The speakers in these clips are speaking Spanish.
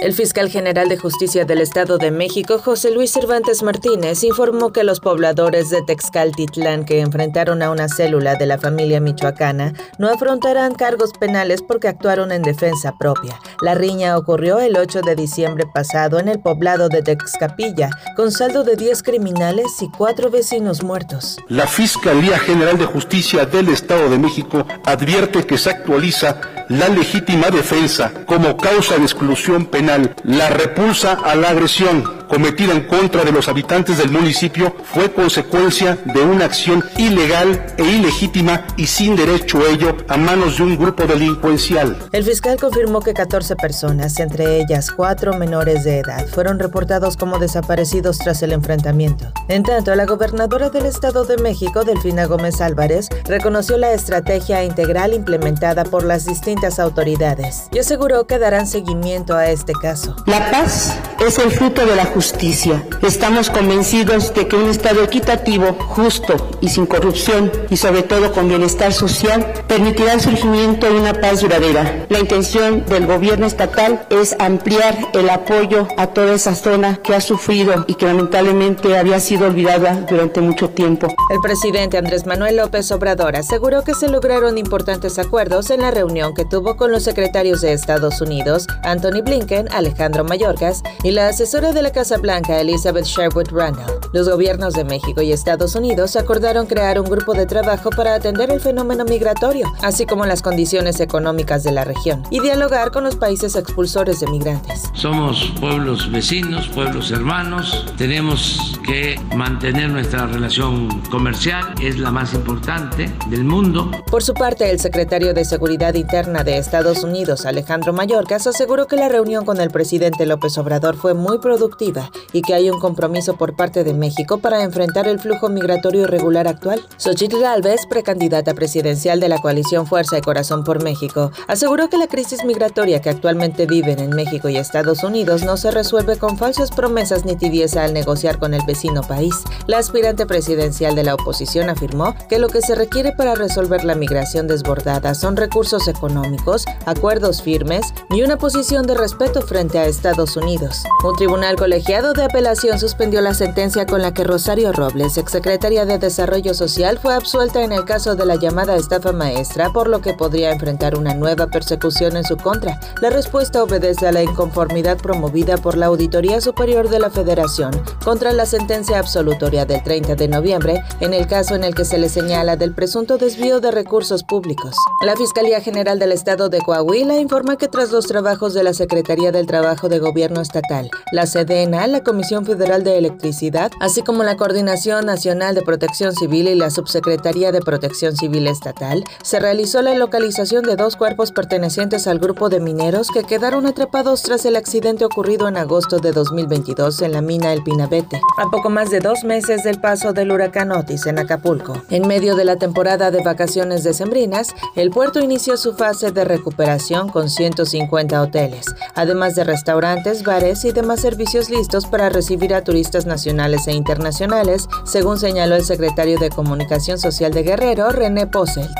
El fiscal general de justicia del Estado de México, José Luis Cervantes Martínez, informó que los pobladores de Texcaltitlán que enfrentaron a una célula de la familia michoacana no afrontarán cargos penales porque actuaron en defensa propia. La riña ocurrió el 8 de diciembre pasado en el poblado de Texcapilla, con saldo de 10 criminales y 4 vecinos muertos. La Fiscalía General de Justicia del Estado de México advierte que se actualiza la legítima defensa como causa de exclusión penal, la repulsa a la agresión cometida en contra de los habitantes del municipio fue consecuencia de una acción ilegal e ilegítima y sin derecho a ello a manos de un grupo delincuencial. El fiscal confirmó que 14 personas, entre ellas cuatro menores de edad, fueron reportados como desaparecidos tras el enfrentamiento. En tanto, la gobernadora del Estado de México, Delfina Gómez Álvarez, reconoció la estrategia integral implementada por las distintas autoridades y aseguró que darán seguimiento a este caso. La paz es el fruto de la justicia justicia. Estamos convencidos de que un Estado equitativo, justo y sin corrupción, y sobre todo con bienestar social, permitirá el surgimiento de una paz duradera. La intención del gobierno estatal es ampliar el apoyo a toda esa zona que ha sufrido y que lamentablemente había sido olvidada durante mucho tiempo. El presidente Andrés Manuel López Obrador aseguró que se lograron importantes acuerdos en la reunión que tuvo con los secretarios de Estados Unidos, Anthony Blinken, Alejandro Mayorkas, y la asesora de la Casa Blanca Elizabeth Sherwood Randall. Los gobiernos de México y Estados Unidos acordaron crear un grupo de trabajo para atender el fenómeno migratorio, así como las condiciones económicas de la región, y dialogar con los países expulsores de migrantes. Somos pueblos vecinos, pueblos hermanos, tenemos que mantener nuestra relación comercial, es la más importante del mundo. Por su parte, el secretario de Seguridad Interna de Estados Unidos, Alejandro Mayorkas, aseguró que la reunión con el presidente López Obrador fue muy productiva y que hay un compromiso por parte de México para enfrentar el flujo migratorio irregular actual. Xochitl Gálvez, precandidata presidencial de la coalición Fuerza y Corazón por México, aseguró que la crisis migratoria que actualmente viven en México y Estados Unidos no se resuelve con falsas promesas ni tibieza al negociar con el vecino país. La aspirante presidencial de la oposición afirmó que lo que se requiere para resolver la migración desbordada son recursos económicos, acuerdos firmes y una posición de respeto frente a Estados Unidos. Un tribunal colegial de apelación suspendió la sentencia con la que Rosario Robles, exsecretaria de Desarrollo Social, fue absuelta en el caso de la llamada estafa maestra, por lo que podría enfrentar una nueva persecución en su contra. La respuesta obedece a la inconformidad promovida por la Auditoría Superior de la Federación contra la sentencia absolutoria del 30 de noviembre, en el caso en el que se le señala del presunto desvío de recursos públicos. La Fiscalía General del Estado de Coahuila informa que tras los trabajos de la Secretaría del Trabajo de Gobierno Estatal, la CDN la Comisión Federal de Electricidad, así como la Coordinación Nacional de Protección Civil y la Subsecretaría de Protección Civil Estatal, se realizó la localización de dos cuerpos pertenecientes al grupo de mineros que quedaron atrapados tras el accidente ocurrido en agosto de 2022 en la mina El Pinabete, a poco más de dos meses del paso del huracán Otis en Acapulco. En medio de la temporada de vacaciones decembrinas, el puerto inició su fase de recuperación con 150 hoteles, además de restaurantes, bares y demás servicios listos para recibir a turistas nacionales e internacionales, según señaló el secretario de Comunicación Social de Guerrero, René Posselt.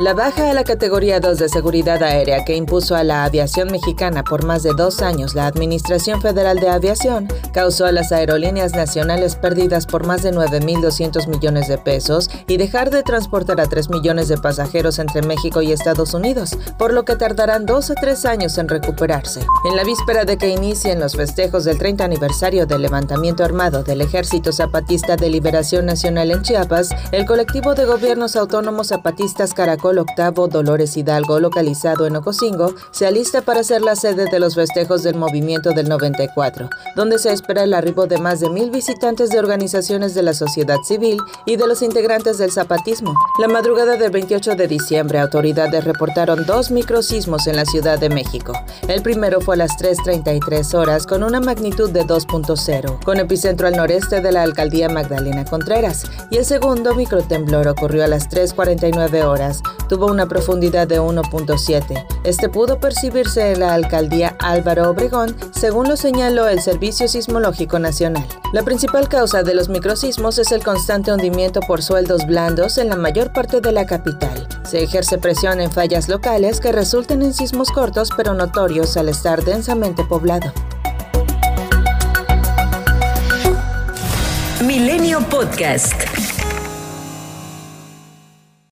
La baja a la categoría 2 de seguridad aérea que impuso a la aviación mexicana por más de dos años la Administración Federal de Aviación causó a las aerolíneas nacionales pérdidas por más de 9.200 millones de pesos y dejar de transportar a 3 millones de pasajeros entre México y Estados Unidos, por lo que tardarán dos a tres años en recuperarse. En la víspera de que inicien los festejos del 30 aniversario del levantamiento armado del Ejército Zapatista de Liberación Nacional en Chiapas, el colectivo de gobiernos autónomos zapatistas Caracol Octavo Dolores Hidalgo, localizado en Ocosingo, se alista para ser la sede de los festejos del movimiento del 94, donde se espera el arribo de más de mil visitantes de organizaciones de la sociedad civil y de los integrantes del zapatismo. La madrugada del 28 de diciembre, autoridades reportaron dos microsismos en la Ciudad de México. El primero fue a las 3.33 horas con una magnitud de 2.0, con epicentro al noreste de la alcaldía Magdalena Contreras, y el segundo microtemblor ocurrió a las 3.49 horas tuvo una profundidad de 1.7. Este pudo percibirse en la alcaldía Álvaro Obregón, según lo señaló el Servicio Sismológico Nacional. La principal causa de los microsismos es el constante hundimiento por sueldos blandos en la mayor parte de la capital. Se ejerce presión en fallas locales que resultan en sismos cortos pero notorios al estar densamente poblado. Milenio Podcast.